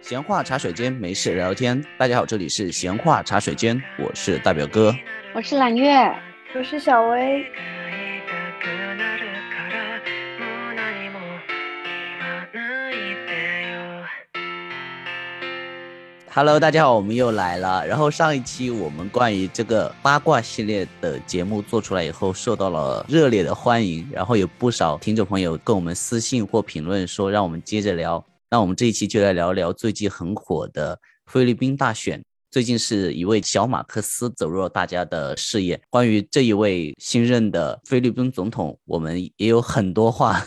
闲话茶水间，没事聊聊天。大家好，这里是闲话茶水间，我是大表哥。我是揽月，我是小薇。Hello，大家好，我们又来了。然后上一期我们关于这个八卦系列的节目做出来以后，受到了热烈的欢迎，然后有不少听众朋友跟我们私信或评论说，让我们接着聊。那我们这一期就来聊聊最近很火的菲律宾大选。最近是一位小马克思走入了大家的视野。关于这一位新任的菲律宾总统，我们也有很多话。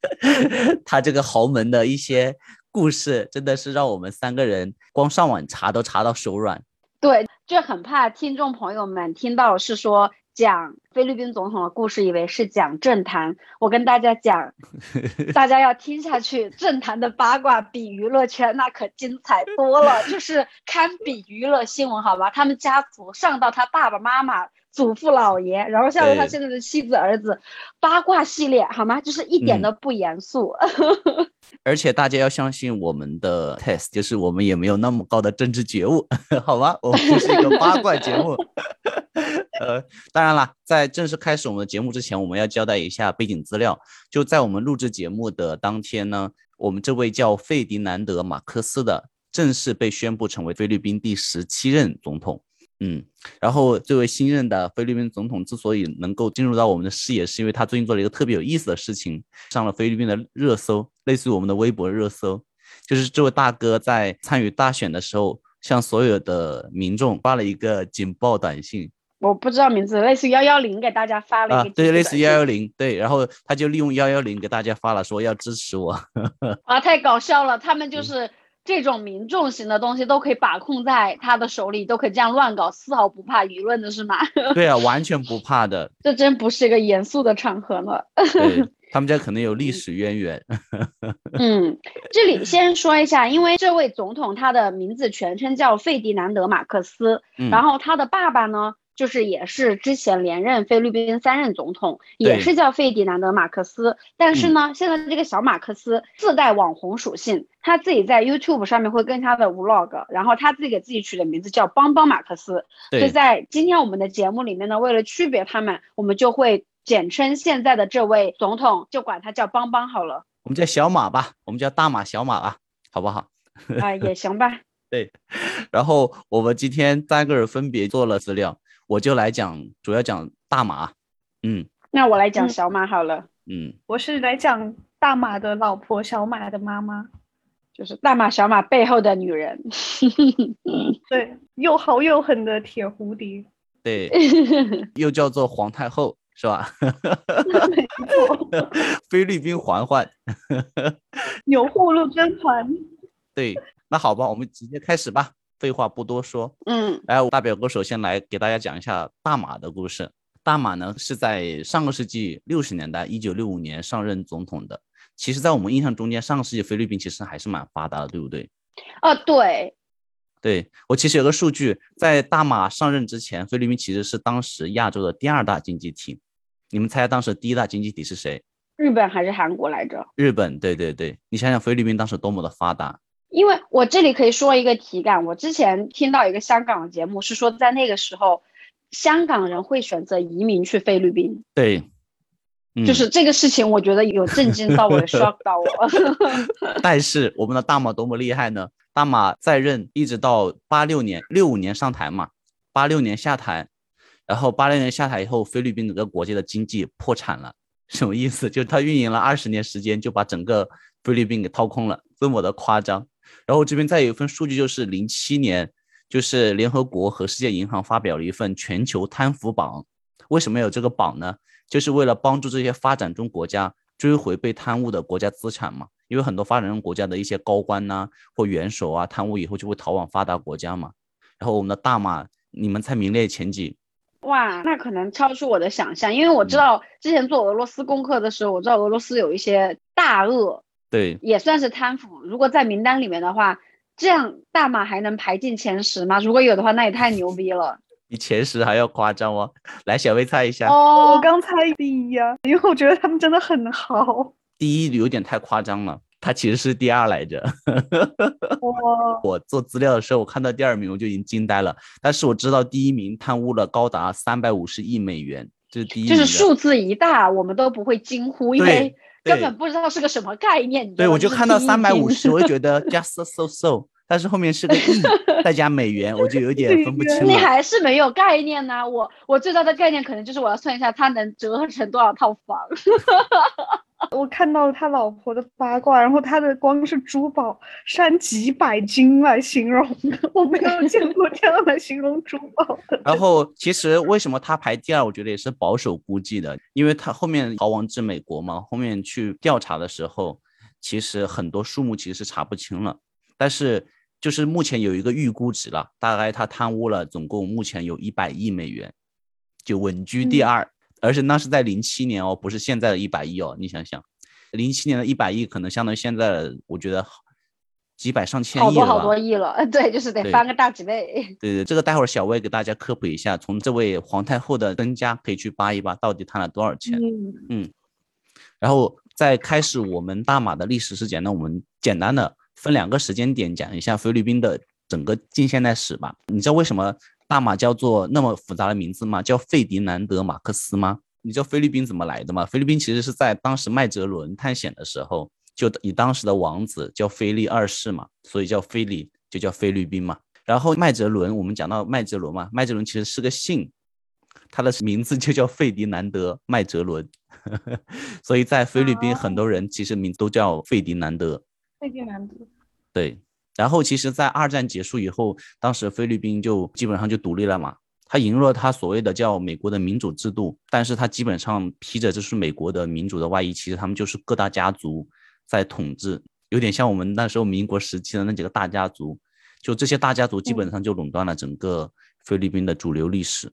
他这个豪门的一些故事，真的是让我们三个人光上网查都查到手软。对，就很怕听众朋友们听到是说讲菲律宾总统的故事，以为是讲政坛。我跟大家讲，大家要听下去，政坛的八卦比娱乐圈那可精彩多了，就是堪比娱乐新闻，好吧？他们家族上到他爸爸妈妈。祖父老爷，然后下到他现在的妻子儿子，八卦系列好吗？就是一点都不严肃。嗯、而且大家要相信我们的 test，就是我们也没有那么高的政治觉悟，好吗？我们就是一个八卦节目。呃，当然了，在正式开始我们的节目之前，我们要交代一下背景资料。就在我们录制节目的当天呢，我们这位叫费迪南德·马克思的正式被宣布成为菲律宾第十七任总统。嗯，然后这位新任的菲律宾总统之所以能够进入到我们的视野，是因为他最近做了一个特别有意思的事情，上了菲律宾的热搜，类似于我们的微博热搜。就是这位大哥在参与大选的时候，向所有的民众发了一个警报短信。我不知道名字，类似幺幺零给大家发了一个、啊，对，类似幺幺零，对，然后他就利用幺幺零给大家发了，说要支持我。啊，太搞笑了，他们就是。这种民众型的东西都可以把控在他的手里，都可以这样乱搞，丝毫不怕舆论的是吗？对啊，完全不怕的。这真不是一个严肃的场合了。对 他们家可能有历史渊源。嗯，这里先说一下，因为这位总统他的名字全称叫费迪南德·马克思，嗯、然后他的爸爸呢。就是也是之前连任菲律宾三任总统，也是叫费迪南德·马克思。但是呢，嗯、现在这个小马克思自带网红属性，他自己在 YouTube 上面会跟他的 Vlog，然后他自己给自己取的名字叫邦邦马克思。所以在今天我们的节目里面呢，为了区别他们，我们就会简称现在的这位总统，就管他叫邦邦好了。我们叫小马吧，我们叫大马小马吧，好不好？啊、呃，也行吧。对，然后我们今天三个人分别做了资料。我就来讲，主要讲大马，嗯，那我来讲小马好了，嗯，我是来讲大马的老婆，小马的妈妈，就是大马小马背后的女人，对，又好又狠的铁蝴蝶，对，又叫做皇太后，是吧？菲律宾嬛嬛，钮祜禄甄嬛，对，那好吧，我们直接开始吧。废话不多说，嗯，来，大表哥首先来给大家讲一下大马的故事。大马呢是在上个世纪六十年代，一九六五年上任总统的。其实，在我们印象中间，上个世纪菲律宾其实还是蛮发达的，对不对？啊，对，对我其实有个数据，在大马上任之前，菲律宾其实是当时亚洲的第二大经济体。你们猜当时第一大经济体是谁？日本还是韩国来着？日本，对对对，你想想菲律宾当时多么的发达。因为我这里可以说一个体感，我之前听到一个香港的节目，是说在那个时候，香港人会选择移民去菲律宾。对，嗯、就是这个事情，我觉得有震惊到我，shock 到我。但是我们的大马多么厉害呢？大马在任一直到八六年，六五年上台嘛，八六年下台，然后八六年下台以后，菲律宾整个国家的经济破产了，什么意思？就是他运营了二十年时间，就把整个菲律宾给掏空了，这么的夸张。然后这边再有一份数据，就是零七年，就是联合国和世界银行发表了一份全球贪腐榜。为什么有这个榜呢？就是为了帮助这些发展中国家追回被贪污的国家资产嘛。因为很多发展中国家的一些高官呐、或元首啊，贪污以后就会逃往发达国家嘛。然后我们的大马，你们才名列前几？哇，那可能超出我的想象，因为我知道之前做俄罗斯功课的时候，我知道俄罗斯有一些大鳄。对，也算是贪腐。如果在名单里面的话，这样大马还能排进前十吗？如果有的话，那也太牛逼了。比前十还要夸张哦！来，小薇猜一下。哦，我刚猜第一呀、因为我觉得他们真的很好。第一有点太夸张了，他其实是第二来着。哇，我做资料的时候，我看到第二名我就已经惊呆了。但是我知道第一名贪污了高达三百五十亿美元，这是第一就。是数字一大，我们都不会惊呼，因为根本不知道是个什么概念。对，我就看到三百五，十，我就觉得得 just so so，但是后面是个亿再加美元，我就有点分不清你。还是没有概念呢、我我最大的概念可能就是我要算一下它能折合成多少套房。我看到了他老婆的八卦，然后他的光是珠宝山几百斤来形容的，我没有见过这样来形容珠宝的。然后其实为什么他排第二，我觉得也是保守估计的，因为他后面逃亡至美国嘛，后面去调查的时候，其实很多数目其实是查不清了，但是就是目前有一个预估值了，大概他贪污了总共目前有一百亿美元，就稳居第嗯二，而且那是在零七年哦，不是现在的一百亿哦，你想想，零七年的一百亿可能相当于现在的我觉得几百上千亿了。好多好多亿了，呃 对，就是得翻个大几倍。对对，这个待会儿小魏给大家科普一下，从这位皇太后的身家可以去扒一扒，到底贪了多少钱。嗯，然后在开始我们大马的历史之前呢，我们简单的分两个时间点讲一下菲律宾的整个近现代史吧。你知道为什么大马叫做那么复杂的名字吗？叫费迪南德·马克思吗？你知道菲律宾怎么来的吗？菲律宾其实是在当时麦哲伦探险的时候，就以当时的王子叫菲利二世嘛，所以叫菲利，就叫菲律宾嘛。然后麦哲伦，我们讲到麦哲伦嘛，麦哲伦其实是个姓，他的名字就叫费迪南德·麦哲伦，所以在菲律宾很多人其实名都叫费迪南德。费迪南德，对，然后其实，在二战结束以后，当时菲律宾就基本上就独立了嘛。他引入了他所谓的叫美国的民主制度，但是他基本上披着就是美国的民主的外衣，其实他们就是各大家族在统治，有点像我们那时候民国时期的那几个大家族，就这些大家族基本上就垄断了整个菲律宾的主流历史。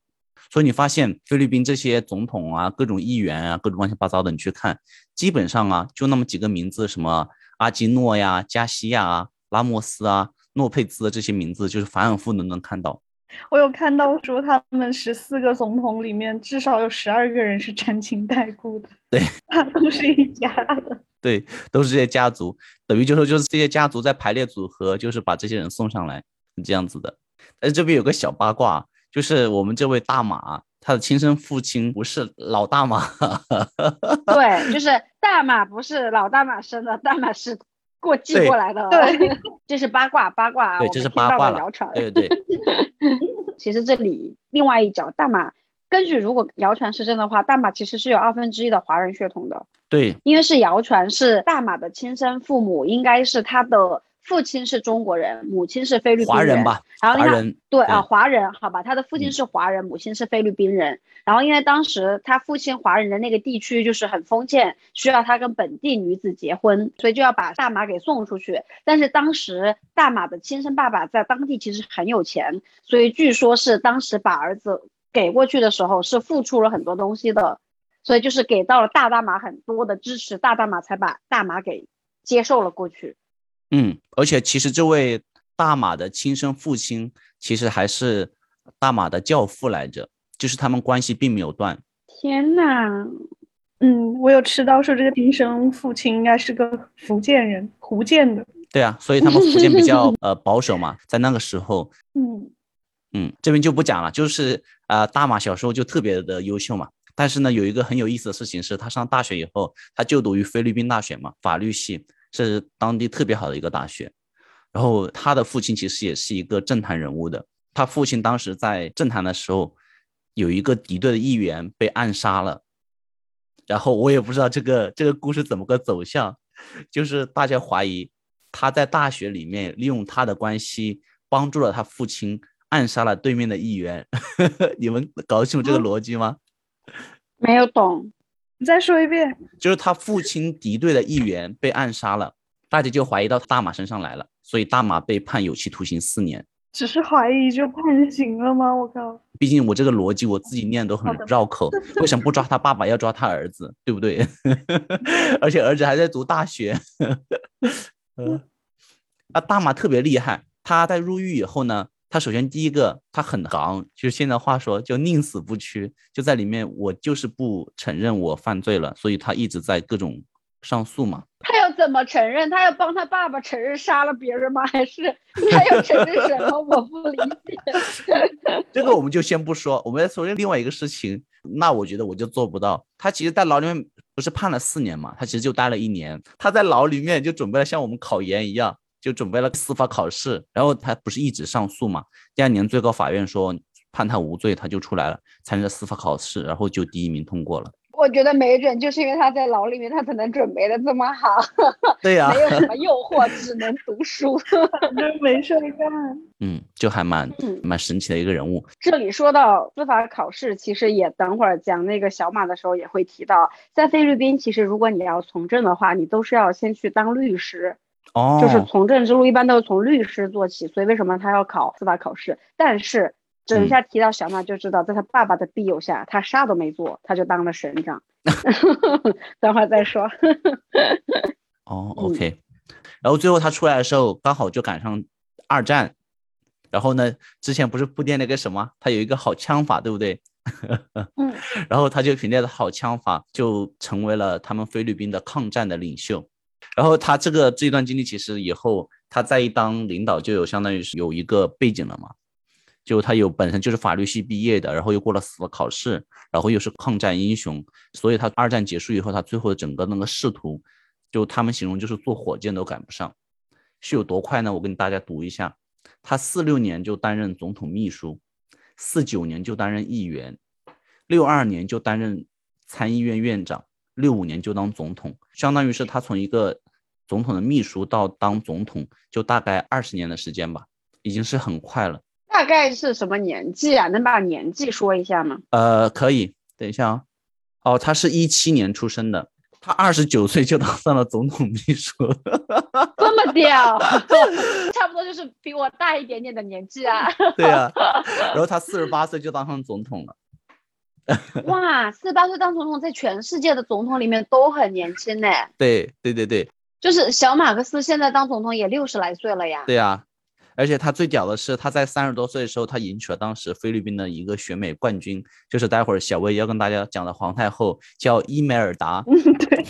所以你发现菲律宾这些总统啊、各种议员啊、各种乱七八糟的，你去看，基本上啊就那么几个名字，什么阿基诺呀、加西亚啊、拉莫斯啊、诺佩兹的这些名字，就是反反复复都能看到。我有看到说他们十四个总统里面至少有十二个人是沾亲带故的，对，他都是一家的。对，都是这些家族，等于就说就是这些家族在排列组合，就是把这些人送上来，是这样子的。但是这边有个小八卦，就是我们这位大马，他的亲生父亲不是老大马，对，就是大马不是老大马生的，大马是过继对过来的。对，这是八卦八卦啊，对这是我们八卦谣传。对对 其实这里另外一角，大马根据如果谣传是真的话，大马其实是有二分之一的华人血统的，对因为是谣传是大马的亲生父母应该是他的父亲是中国人，母亲是菲律宾华人吧，然后对啊，华人好吧，他的父亲嗯是华人，母亲是菲律宾人。然后因为当时他父亲华人的那个地区就是很封建，需要他跟本地女子结婚，所以就要把大马给送出去。但是当时大马的亲生爸爸在当地其实很有钱，所以据说是当时把儿子给过去的时候是付出了很多东西的，所以就是给到了大大马很多的支持，大大马才把大马给接受了过去。嗯，而且其实这位大马的亲生父亲，其实还是大马的教父来着，就是他们关系并没有断。天呐，嗯，我有吃到说这个亲生父亲应该是个福建人，福建的。对啊，所以他们福建比较呃保守嘛，在那个时候，嗯，嗯，这边就不讲了，就是呃，大马小时候就特别的优秀嘛。但是呢，有一个很有意思的事情是，他上大学以后，他就读于菲律宾大学嘛，法律系是当地特别好的一个大学。然后他的父亲其实也是一个政坛人物的，他父亲当时在政坛的时候，有一个敌对的议员被暗杀了。然后我也不知道这个这个故事怎么个走向，就是大家怀疑他在大学里面利用他的关系帮助了他父亲暗杀了对面的议员，你们搞清楚这个逻辑吗？没有懂。你再说一遍。就是他父亲敌对的议员被暗杀了，大家就怀疑到大马身上来了，所以大马被判有期徒刑四年。只是怀疑就判刑了吗？我靠！毕竟我这个逻辑我自己念都很绕口，为什么不抓他爸爸要抓他儿子，对不对？而且儿子还在读大学。呃，啊，大马特别厉害，他在入狱以后呢，他首先第一个他很刚，就是现在话说就宁死不屈，就在里面我就是不承认我犯罪了，所以他一直在各种上诉嘛。他要怎么承认？他要帮他爸爸承认杀了别人吗？还是他要承认什么？我不理解。这个我们就先不说，我们来说另外一个事情。那我觉得我就做不到。他其实，在牢里面不是判了四年嘛？他其实就待了一年。他在牢里面就准备了像我们考研一样，就准备了司法考试。然后他不是一直上诉嘛？第二年最高法院说判他无罪，他就出来了，参加司法考试，然后就第一名通过了。我觉得没准就是因为他在牢里面，他才能准备的这么好。对呀，没有什么诱惑，只能读书，没事干。嗯，就还蛮蛮神奇的一个人物。这里说到司法考试，其实也等会儿讲那个小马的时候也会提到，在菲律宾，其实如果你要从政的话，你都是要先去当律师。哦，就是从政之路一般都是从律师做起，所以为什么他要考司法考试？但是。等一下提到小娜就知道，在他爸爸的庇佑下，他啥都没做，他就当了省长。等会儿再说。哦，OK。然后最后他出来的时候，刚好就赶上二战。然后呢，之前不是铺垫那个什么，他有一个好枪法，对不对？嗯。然后他就凭借着好枪法，就成为了他们菲律宾的抗战的领袖。然后他这个这一段经历，其实以后他再一当领导，就有相当于是有一个背景了嘛。就他有本身就是法律系毕业的，然后又过了司法考试，然后又是抗战英雄，所以他二战结束以后，他最后的整个那个仕途，就他们形容就是坐火箭都赶不上，是有多快呢？我跟大家读一下，他四六年就担任总统秘书，四九年就担任议员，六二年就担任参议院院长，六五年就当总统，相当于是他从一个总统的秘书到当总统，就大概二十年的时间吧，已经是很快了。大概是什么年纪啊？能把年纪说一下吗？呃，可以，等一下啊。哦，他是一七年出生的，他二十九岁就当上了总统秘书，这么屌，差不多就是比我大一点点的年纪啊。对啊，然后他四十八岁就当上总统了。哇，四十八岁当总统，在全世界的总统里面都很年轻呢。对对对对，就是小马克思现在当总统也六十来岁了呀。对呀。而且他最屌的是，他在三十多岁的时候，他赢取了当时菲律宾的一个选美冠军，就是待会儿小薇要跟大家讲的皇太后，叫伊美尔达。对，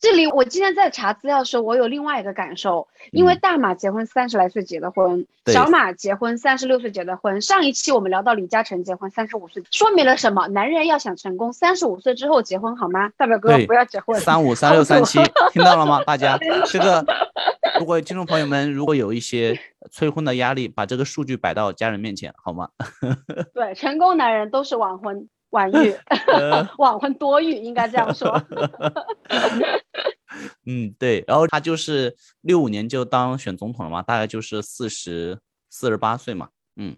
这里我今天在查资料的时候，我有另外一个感受，因为大马结婚三十来岁结的婚，小马结婚三十六岁结的婚。上一期我们聊到李嘉诚结婚三十五岁，说明了什么？男人要想成功，三十五岁之后结婚好吗？大表哥不要结婚。三五三六三七，听到了吗？大家 这个。如果听众朋友们如果有一些 催婚的压力，把这个数据摆到家人面前好吗？对，成功男人都是晚婚晚 育，晚婚多育，应该这样说。嗯，对。然后他就是六五年就当选总统了嘛，大概就是四十四十八岁嘛。嗯，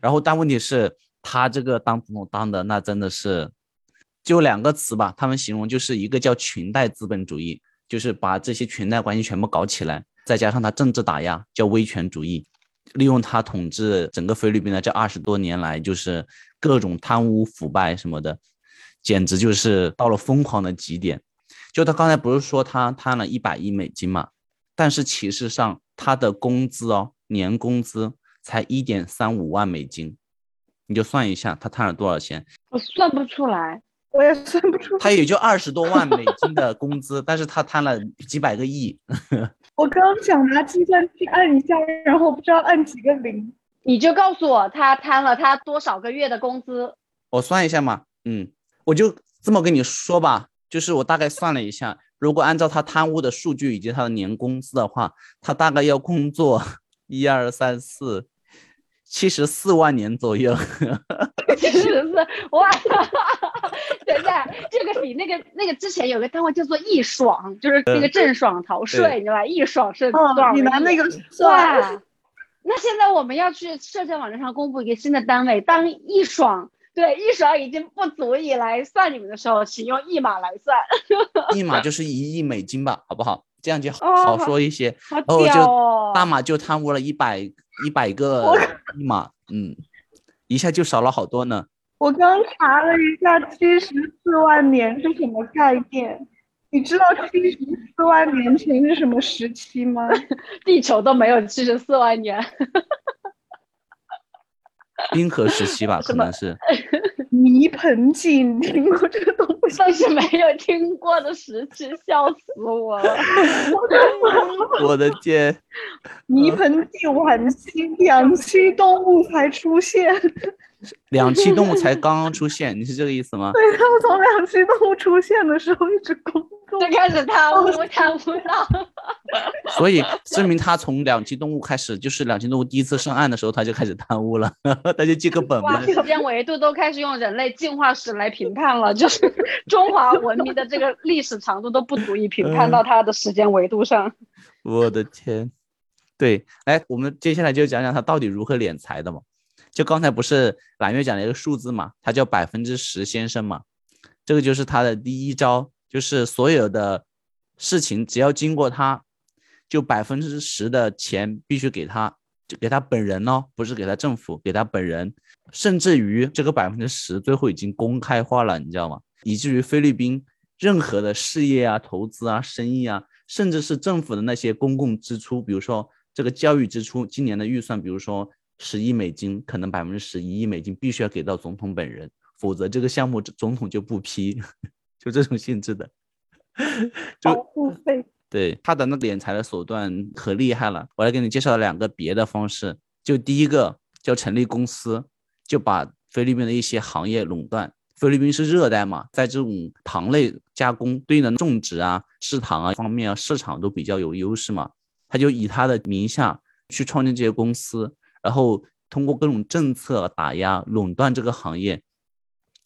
然后但问题是，他这个当总统当的那真的是就两个词吧，他们形容就是一个叫裙带资本主义，就是把这些裙带关系全部搞起来。再加上他政治打压，叫威权主义，利用他统治整个菲律宾的这二十多年来，就是各种贪污腐败什么的，简直就是到了疯狂的极点。就他刚才不是说他贪了一百亿美金嘛？但是其实上他的工资哦，年工资才一点三五万美金，你就算一下他贪了多少钱？我算不出来。我也算不出，他也就二十多万美金的工资，但是他贪了几百个亿。我刚想拿计算器按一下，然后不知道按几个零。你就告诉我他贪了他多少个月的工资？我算一下嘛，嗯，我就这么跟你说吧，就是我大概算了一下，如果按照他贪污的数据以及他的年工资的话，他大概要工作 一二三四。七十四万年左右，七十四哇！等一下，这个比那个那个之前有个单位叫做易爽，就是那个郑爽逃税，你知道吧？易爽是多少？你拿那个算。那现在我们要去社交网站上公布一个新的单位，当易爽对易爽已经不足以来算你们的时候，请用一码来算。一码 就是一亿美金吧，好不好？这样就好说一些。然后就大马就贪污了一百。一百个一码，嗯，一下就少了好多呢。我刚查了一下，七十四万年是什么概念？你知道七十四万年前是什么时期吗？地球都没有七十四万年。冰河时期吧，可能是。泥盆纪，你听过这个东西？但是没有听过的时期，笑死我了。我的天，泥盆纪晚期两栖动物才出现，两栖动物才刚刚出现，你是这个意思吗？对他们从两栖动物出现的时候一直工作，就开始贪污，贪污到所以证明他从两栖动物开始，就是两栖动物第一次上岸的时候，他就开始贪污了，他就记个本哇，本。时间维度都开始用人类进化史来评判了，就是 中华文明的这个历史长度都不足以评判到它的时间维度上。我的天，对，哎，我们接下来就讲讲他到底如何敛财的嘛。就刚才不是揽月讲了一个数字嘛，他叫百分之十先生嘛，这个就是他的第一招，就是所有的事情只要经过他，就百分之十的钱必须给他，就给他本人哦，不是给他政府，给他本人，甚至于这个百分之十最后已经公开化了，你知道吗？以至于菲律宾任何的事业啊、投资啊、生意啊，甚至是政府的那些公共支出，比如说这个教育支出，今年的预算，比如说十亿美金，可能百分之十一亿美金必须要给到总统本人，否则这个项目总统就不批，就这种性质的。保 就护费。对他的那敛财的手段可厉害了，我来给你介绍两个别的方式。就第一个叫成立公司，就把菲律宾的一些行业垄断。菲律宾是热带嘛，在这种糖类加工对应的种植啊、制糖啊方面啊，市场都比较有优势嘛。他就以他的名下去创建这些公司，然后通过各种政策打压垄断这个行业。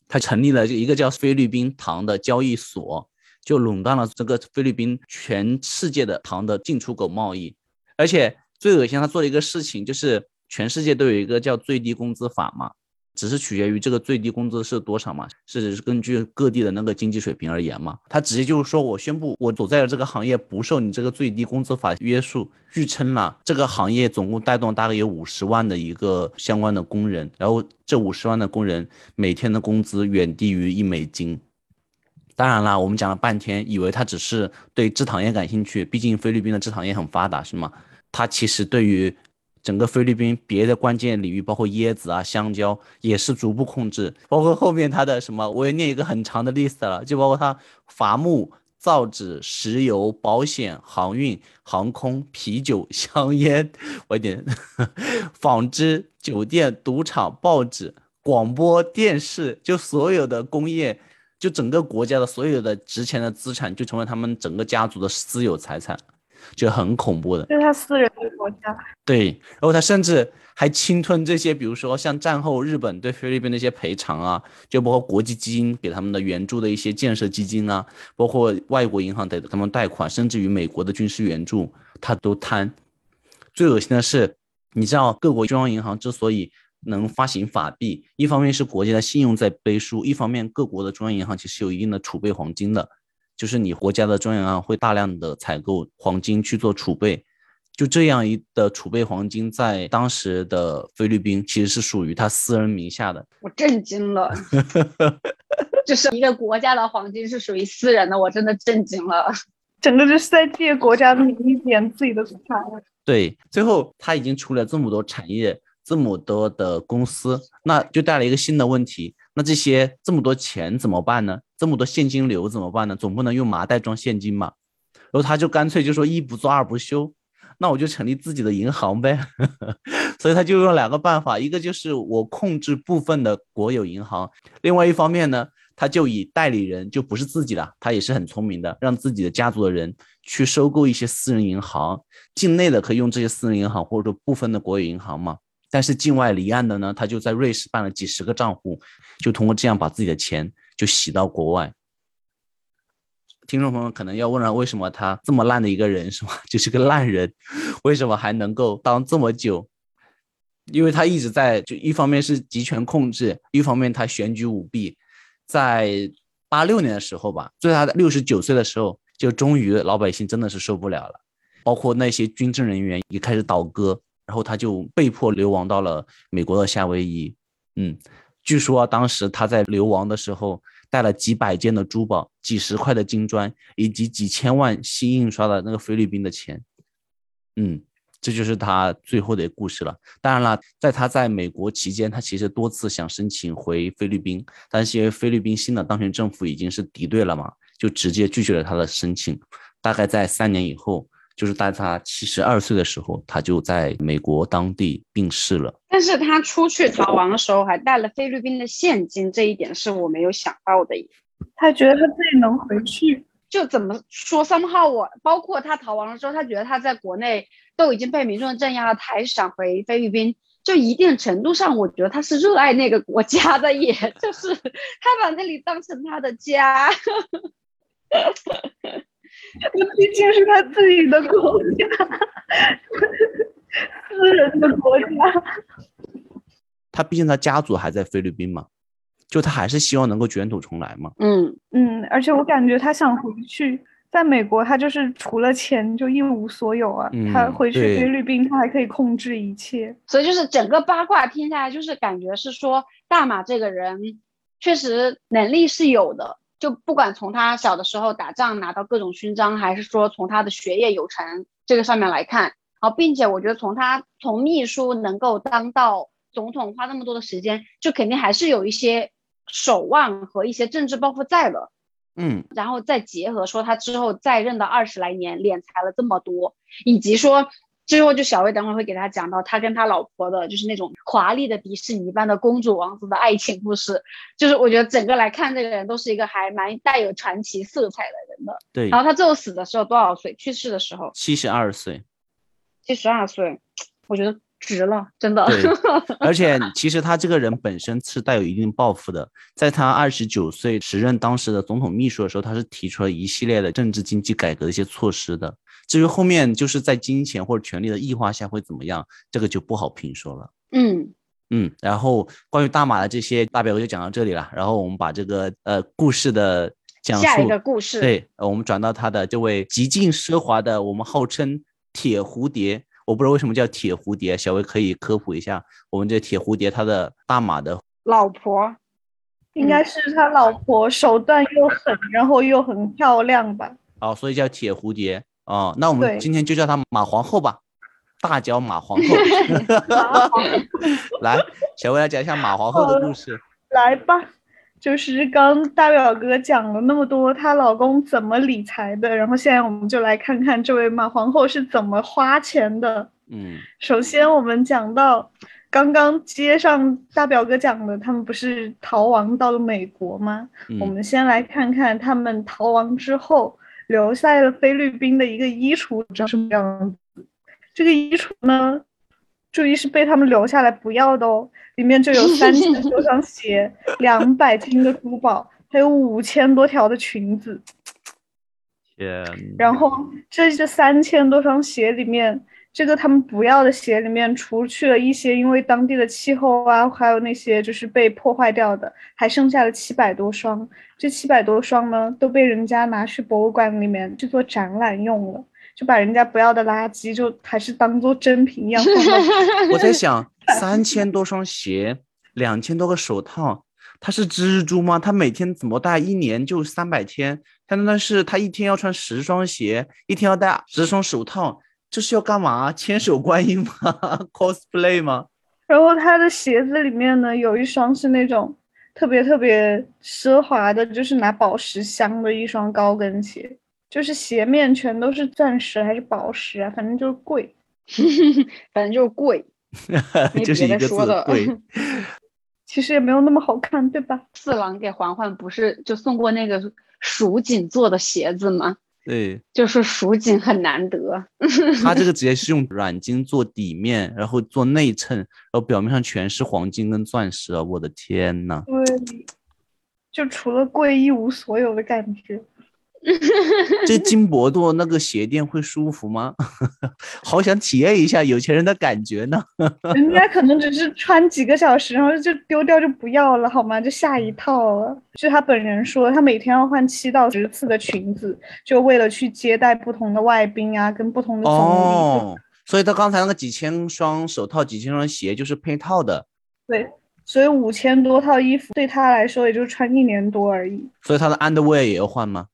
他成立了一个叫菲律宾糖的交易所，就垄断了这个菲律宾全世界的糖的进出口贸易。而且最恶心，他做了一个事情，就是全世界都有一个叫最低工资法嘛，只是取决于这个最低工资是多少嘛，是根据各地的那个经济水平而言嘛。他直接就是说我宣布我所在的这个行业不受你这个最低工资法约束。据称了，这个行业总共带动大概有五十万的一个相关的工人，然后这五十万的工人每天的工资远低于一美金。当然啦，我们讲了半天，以为他只是对制糖业感兴趣，毕竟菲律宾的制糖业很发达，是吗？他其实对于整个菲律宾别的关键领域，包括椰子啊、香蕉，也是逐步控制。包括后面他的什么，我也念一个很长的 list 了，就包括他伐木、造纸、石油、保险、航运、航空、啤酒、香烟，我有点纺织、酒店、赌场、报纸、广播电视，就所有的工业。就整个国家的所有的值钱的资产，就成为他们整个家族的私有财产，就很恐怖的。就是他私人的国家，对，然后他甚至还侵吞这些，比如说像战后日本对菲律宾的一些赔偿啊，就包括国际基金给他们的援助的一些建设基金啊，包括外国银行给他们贷款，甚至于美国的军事援助，他都贪。最恶心的是，你知道各国中央银行之所以能发行法币，一方面是国家的信用在背书，一方面各国的中央银行其实有一定的储备黄金的，就是你国家的中央银行会大量的采购黄金去做储备，就这样一的储备黄金，在当时的菲律宾其实是属于他私人名下的。我震惊了，就是一个国家的黄金是属于私人的，我真的震惊了。整个就是在借国家的名义贬自己的财。对，最后他已经出了这么多产业。这么多的公司，那就带来一个新的问题。那这些这么多钱怎么办呢？这么多现金流怎么办呢？总不能用麻袋装现金嘛。然后他就干脆就说一不做二不休，那我就成立自己的银行呗。所以他就用两个办法，一个就是我控制部分的国有银行，另外一方面呢，他就以代理人，就不是自己的，他也是很聪明的，让自己的家族的人去收购一些私人银行，境内的可以用这些私人银行或者说部分的国有银行嘛。但是境外离岸的呢，他就在瑞士办了几十个账户，就通过这样把自己的钱就洗到国外。听众朋友可能要问了，为什么他这么烂的一个人是吗？就是个烂人，为什么还能够当这么久？因为他一直在，就一方面是集权控制，一方面他选举舞弊。在八六年的时候吧，在他六十九岁的时候，就终于老百姓真的是受不了了，包括那些军政人员也开始倒戈。然后他就被迫流亡到了美国的夏威夷。嗯，据说当时他在流亡的时候带了几百件的珠宝、几十块的金砖，以及几千万新印刷的那个菲律宾的钱。嗯，这就是他最后的故事了。当然了，在他在美国期间，他其实多次想申请回菲律宾，但是因为菲律宾新的当权政府已经是敌对了嘛，就直接拒绝了他的申请。大概在三年以后，就是在他七十二岁的时候，他就在美国当地病逝了。但是他出去逃亡的时候还带了菲律宾的现金，这一点是我没有想到的。他觉得他自己能回去。就怎么说，somehow 我包括他逃亡了之后，他觉得他在国内都已经被民众镇压了，他还想回菲律宾。就一定程度上，我觉得他是热爱那个国家的，也就是他把那里当成他的家。毕竟是他自己的国家，私人的国家。他毕竟他家族还在菲律宾嘛。就他还是希望能够卷土重来嘛。嗯嗯，而且我感觉他想回去，在美国他就是除了钱就一无所有啊。他回去菲律宾，他还可以控制一切。所以就是整个八卦听下来，就是感觉是说大马这个人确实能力是有的。就不管从他小的时候打仗拿到各种勋章，还是说从他的学业有成这个上面来看，好，并且我觉得从他从秘书能够当到总统，花那么多的时间，就肯定还是有一些。守望和一些政治抱负在了，嗯，然后再结合说他之后再任的二十来年敛财了这么多，以及说之后就小薇等会会给他讲到他跟他老婆的就是那种华丽的迪士尼般的公主王子的爱情故事，就是我觉得整个来看这个人都是一个还蛮带有传奇色彩的人的。对，然后他最后死的时候多少岁？去世的时候七十二岁，七十二岁，我觉得。值了，真的。对，而且其实他这个人本身是带有一定抱负的。在他二十九岁时任当时的总统秘书的时候，他是提出了一系列的政治经济改革的一些措施的。至于后面就是在金钱或者权力的异化下会怎么样，这个就不好评说了。嗯嗯。然后关于大马的这些大表哥就讲到这里了。然后我们把这个呃故事的讲述，下一个故事，对，我们转到他的这位极尽奢华的，我们号称铁蝴蝶。我不知道为什么叫铁蝴蝶，小薇可以科普一下，我们这铁蝴蝶它的大马的老婆，应该是他老婆，手段又狠，然后又很漂亮吧？哦，所以叫铁蝴蝶哦。那我们今天就叫她马皇后吧，大脚马皇后。来，小薇来讲一下马皇后的故事。来吧。就是刚大表哥讲了那么多她老公怎么理财的，然后现在我们就来看看这位马皇后是怎么花钱的。嗯，首先我们讲到刚刚接上大表哥讲的，他们不是逃亡到了美国吗？我们先来看看他们逃亡之后留下了菲律宾的一个衣橱长什么样子。这个衣橱呢，注意是被他们留下来不要的哦。里面就有三千多 双鞋，两百斤的珠宝，还有五千多条的裙子。天！然后这这三千多双鞋里面，这个他们不要的鞋里面，除去了一些因为当地的气候啊，还有那些就是被破坏掉的，还剩下了七百多双。这七百多双呢，都被人家拿去博物馆里面去做展览用了，就把人家不要的垃圾就还是当做真品一样。我在想。三千多双鞋，两千多个手套，他是蜘蛛吗？他每天怎么戴？一年就三百天，他那是他一天要穿十双鞋，一天要戴十双手套，这是要干嘛？千手观音吗？cosplay 吗？然后他的鞋子里面呢，有一双是那种特别特别奢华的，就是拿宝石镶的一双高跟鞋，就是鞋面全都是钻石还是宝石啊？反正就是贵，反正就是贵。就是一个字贵，其实也没有那么好看，对吧？四郎给嬛嬛不是就送过那个蜀锦做的鞋子吗？对，就是蜀锦很难得。他这个直接是用软金做底面，然后做内衬，然后表面上全是黄金跟钻石啊！我的天呐，对，就除了贵一无所有的感觉。这 金箔做那个鞋垫会舒服吗？好想体验一下有钱人的感觉呢。人家可能只是穿几个小时，然后就丢掉就不要了，好吗？就下一套了。据他本人说，他每天要换七到十次的裙子，就为了去接待不同的外宾啊，跟不同的总理。哦，所以他刚才那个几千双手套、几千双鞋就是配套的。对，所以五千多套衣服对他来说也就穿一年多而已。所以他的 underwear 也要换吗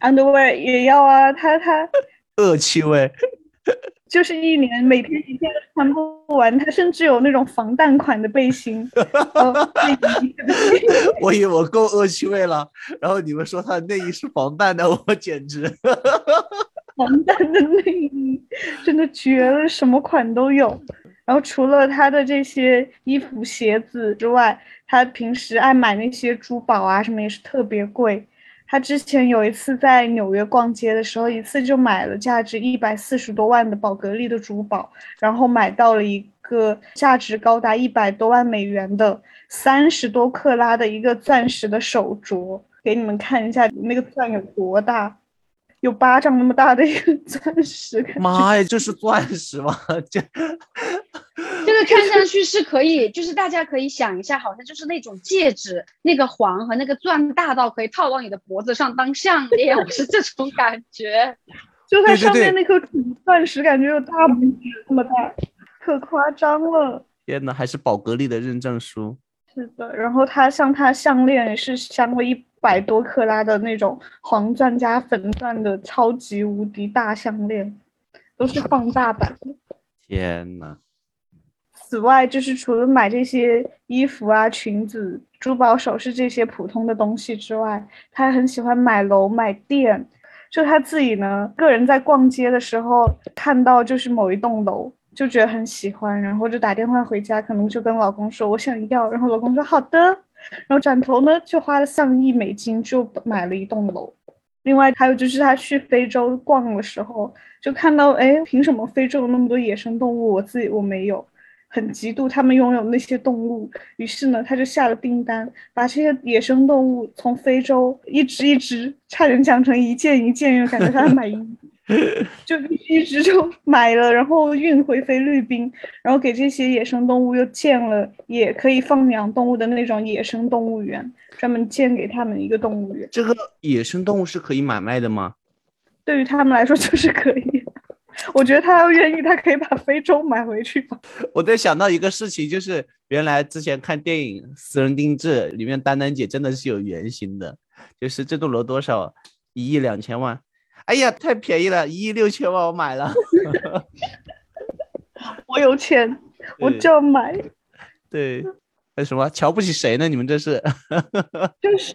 ？underwear 也要啊，他他 恶趣味，就是一年每天一件都穿不完。他甚至有那种防弹款的背心。我以为我够恶趣味了，然后你们说他的内衣是防弹的，我简直。防弹的内衣真的绝了，什么款都有。然后除了他的这些衣服、鞋子之外，他平时爱买那些珠宝啊，什么也是特别贵。他之前有一次在纽约逛街的时候，一次就买了价值一百四十多万的宝格丽的珠宝，然后买到了一个价值高达一百多万美元的三十多克拉的一个钻石的手镯，给你们看一下那个钻有多大。有巴掌那么大的一个 钻石，妈呀，这是钻石吗？这这个看上去是可以，就是大家可以想一下，好像就是那种戒指，那个环和那个钻大到可以套到你的脖子上当项链，我是这种感觉。就它上面那颗钻石，感觉有大拇指那么大，可夸张了。天呐，还是宝格丽的认证书。是的，然后它像它项链是镶了一。百多克拉的那种黄钻加粉钻的超级无敌大项链，都是放大版的。天呐！此外，就是除了买这些衣服啊、裙子、珠宝首饰这些普通的东西之外，他还很喜欢买楼、买店。就他自己呢，个人在逛街的时候看到就是某一栋楼，就觉得很喜欢，然后就打电话回家，可能就跟老公说我想要，然后老公说好的。然后转头呢，就花了上亿美金就买了一栋楼。另外还有就是他去非洲逛的时候，就看到哎，凭什么非洲有那么多野生动物，我自己我没有，很嫉妒他们拥有那些动物。于是呢，他就下了订单，把这些野生动物从非洲一只一只，差点讲成一件一件，又感觉他在买衣服。就一直就买了，然后运回菲律宾，然后给这些野生动物又建了也可以放养动物的那种野生动物园，专门建给他们一个动物园。这个野生动物是可以买卖的吗？对于他们来说就是可以。我觉得他要愿意，他可以把非洲买回去。我在想到一个事情，就是原来之前看电影《私人定制》里面，丹丹姐真的是有原型的，就是这栋楼多少，一亿两千万。哎呀，太便宜了，一亿六千万我买了。我有钱，我就要买。对，还什么，瞧不起谁呢？你们这是？就是。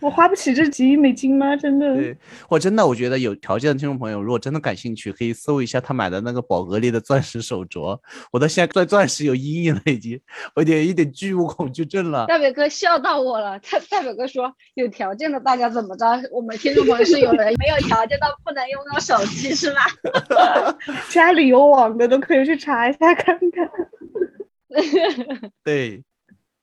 我花不起这几亿美金吗？真的？对，我真的，我觉得有条件的听众朋友，如果真的感兴趣，可以搜一下他买的那个宝格丽的钻石手镯。我到现在对钻石有阴影了，已经，我有点一点巨物恐惧症了。大表哥笑到我了，他大表哥说有条件的大家怎么着？我们听众朋友是有人没有条件到不能用到手机是吧？家里有网的都可以去查一下看看。对。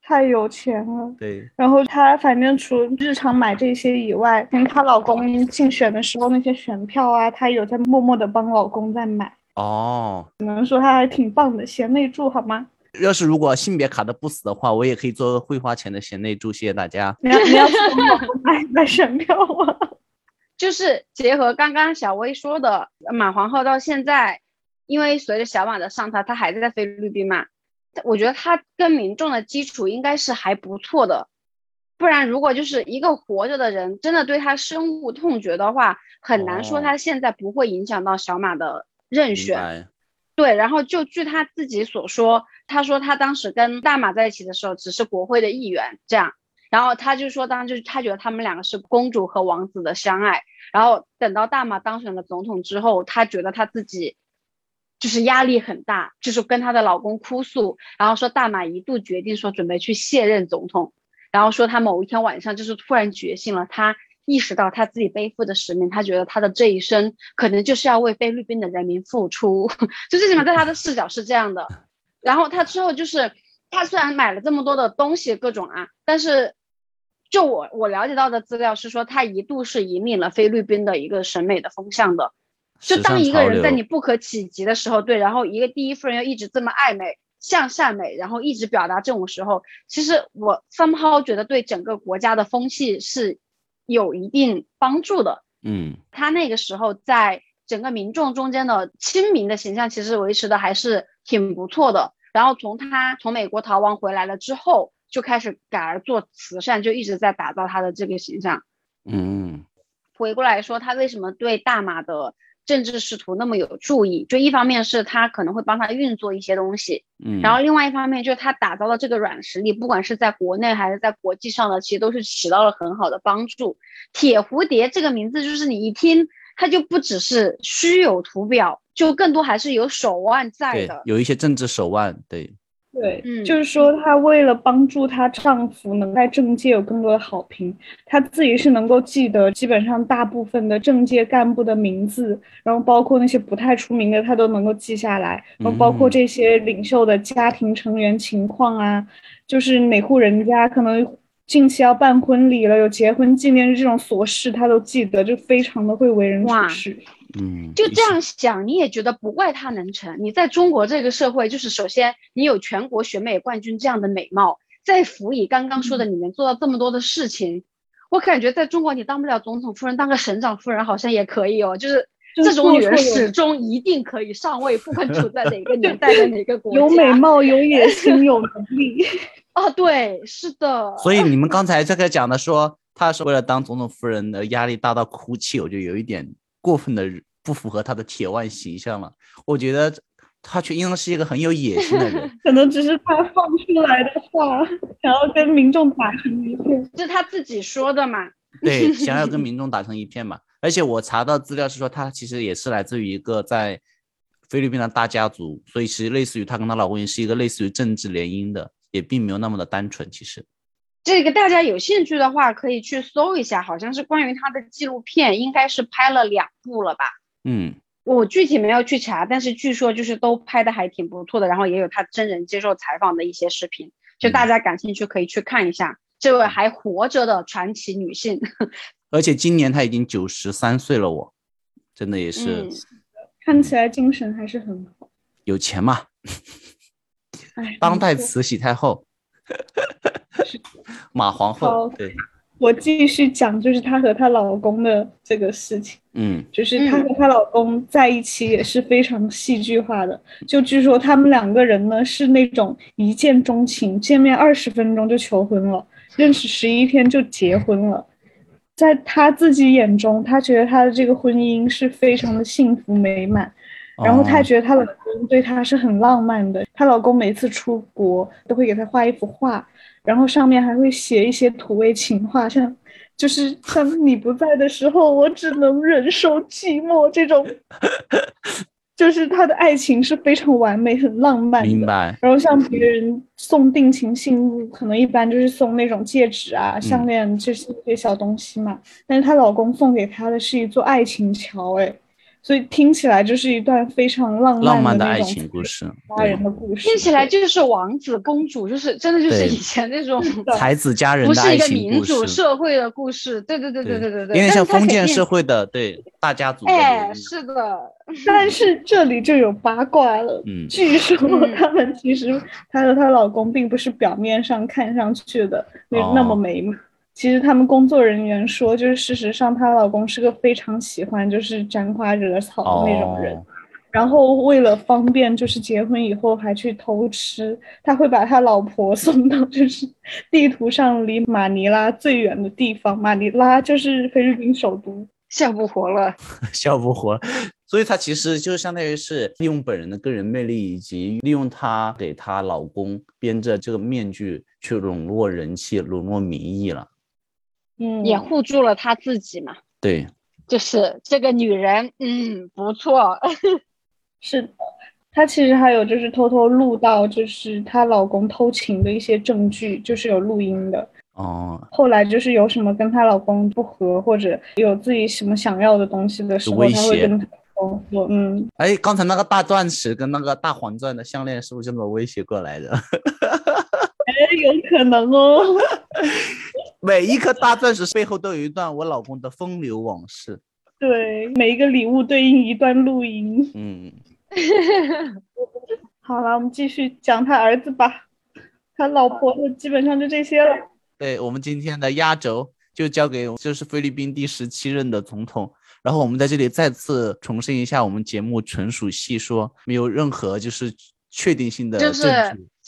太有钱了，对。然后她反正除日常买这些以外，跟她老公竞选的时候那些选票啊，她有在默默的帮老公在买。哦，只能说她还挺棒的，贤内助好吗？要是如果性别卡的不死的话，我也可以做会花钱的贤内助，谢谢大家。你要你要买 买选票吗？就是结合刚刚小薇说的，马皇后到现在，因为随着小马的上台，她还在菲律宾嘛。我觉得他跟民众的基础应该是还不错的，不然如果就是一个活着的人真的对他深恶痛绝的话，很难说他现在不会影响到小马的任选。对，然后就据他自己所说，他说他当时跟大马在一起的时候只是国会的议员这样，然后他就说当就是他觉得他们两个是公主和王子的相爱，然后等到大马当选了总统之后，他觉得他自己。就是压力很大，就是跟她的老公哭诉，然后说大马一度决定说准备去卸任总统，然后说她某一天晚上就是突然觉醒了，她意识到她自己背负的使命，她觉得她的这一生可能就是要为菲律宾的人民付出，就最起码在她的视角是这样的。然后她之后就是，她虽然买了这么多的东西各种啊，但是就我我了解到的资料是说，他一度是引领了菲律宾的一个审美的风向的。就当一个人在你不可企及的时候，对，然后一个第一夫人又一直这么爱美、向善美，然后一直表达这种时候，其实我 somehow 觉得对整个国家的风气是有一定帮助的。嗯，他那个时候在整个民众中间的亲民的形象，其实维持的还是挺不错的。然后从他从美国逃亡回来了之后，就开始改而做慈善，就一直在打造他的这个形象。嗯，回过来说，他为什么对大马的？政治仕途那么有注意。就一方面是他可能会帮他运作一些东西，嗯，然后另外一方面就是他打造的这个软实力，不管是在国内还是在国际上的，其实都是起到了很好的帮助。铁蝴蝶这个名字，就是你一听，它就不只是虚有图表，就更多还是有手腕在的，有一些政治手腕，对。对，就是说，她为了帮助她丈夫能在政界有更多的好评，她自己是能够记得基本上大部分的政界干部的名字，然后包括那些不太出名的，她都能够记下来，然后包括这些领袖的家庭成员情况啊，就是哪户人家可能近期要办婚礼了，有结婚纪念日这种琐事，他都记得，就非常的会为人处事。嗯，就这样想，你也觉得不怪他能成。你在中国这个社会，就是首先你有全国选美冠军这样的美貌，再辅以刚刚说的你能做到这么多的事情，我感觉在中国你当不了总统夫人，当个省长夫人好像也可以哦。就是这种女人始终一定可以上位，不管处在哪个 年代的哪个国家。有美貌，有野 心，有能力。哦，对，是的。所以你们刚才这个讲的说，他是为了当总统夫人的压力大到哭泣，我就有一点。过分的不符合他的铁腕形象了，我觉得他却应该是一个很有野心的人，可能只是他放出来的话，想要跟民众打成一片，是他自己说的嘛？对，想要跟 民众打成一片嘛。而且我查到资料是说，他其实也是来自于一个在菲律宾的大家族，所以其实类似于她跟她老公也是一个类似于政治联姻的，也并没有那么的单纯，其实。这个大家有兴趣的话，可以去搜一下，好像是关于他的纪录片，应该是拍了两部了吧？嗯，我具体没有去查，但是据说就是都拍的还挺不错的，然后也有他真人接受采访的一些视频，就大家感兴趣可以去看一下这位还活着的传奇女性。而且今年她已经九十三岁了，我真的也是，看起来精神还是很好，有钱嘛？哎，当代慈禧太后。马皇后，对，我继续讲，就是她和她老公的这个事情。嗯，就是她和她老公在一起也是非常戏剧化的。就据说他们两个人呢是那种一见钟情，见面二十分钟就求婚了，认识十一天就结婚了。在她自己眼中，她觉得她的这个婚姻是非常的幸福美满。然后她觉得她老公对她是很浪漫的，她老公每次出国都会给她画一幅画。然后上面还会写一些土味情话，像就是像你不在的时候，我只能忍受寂寞这种，就是她的爱情是非常完美、很浪漫的。明白。然后像别人送定情信物，可能一般就是送那种戒指啊、项链这些小东西嘛，但是她老公送给她的是一座爱情桥，哎。所以听起来就是一段非常浪漫的爱情故事，家人的故事。听起来就是王子公主，就是真的就是以前那种才子佳人的爱情故事，不是一个民主社会的故事。对对对对对对对，有点像封建社会的对大家族。哎，是的。但是这里就有八卦了。嗯，据说 他们其实她和她老公并不是表面上看上去的那那么美满。其实他们工作人员说，就是事实上她老公是个非常喜欢就是沾花惹草的那种人，然后为了方便，就是结婚以后还去偷吃，他会把他老婆 送到就是地图上离马尼拉最远的地方，马尼拉就是菲律宾首都，笑不活了，笑不活。所以她其实就相当于是利用本人的个人魅力，以及利用她给她老公编着这个面具去笼络人气、笼络民意了。嗯，也护住了她自己嘛。对，就是这个女人，嗯，不错。是的，她其实还有就是偷偷录到，就是她老公偷情的一些证据，就是有录音的。哦。后来就是有什么跟她老公不和，或者有自己什么想要的东西的时候，她会跟她老公说：“嗯。”哎，刚才那个大钻石跟那个大黄钻的项链是不是这么威胁过来的？哎，有可能哦。每一颗大钻石背后都有一段我老公的风流往事。对，每一个礼物对应一段录音。嗯。好了，我们继续讲他儿子吧。他老婆的基本上就这些了。对我们今天的压轴就交给就是菲律宾第十七任的总统。然后我们在这里再次重申一下，我们节目纯属戏说，没有任何就是确定性的就是。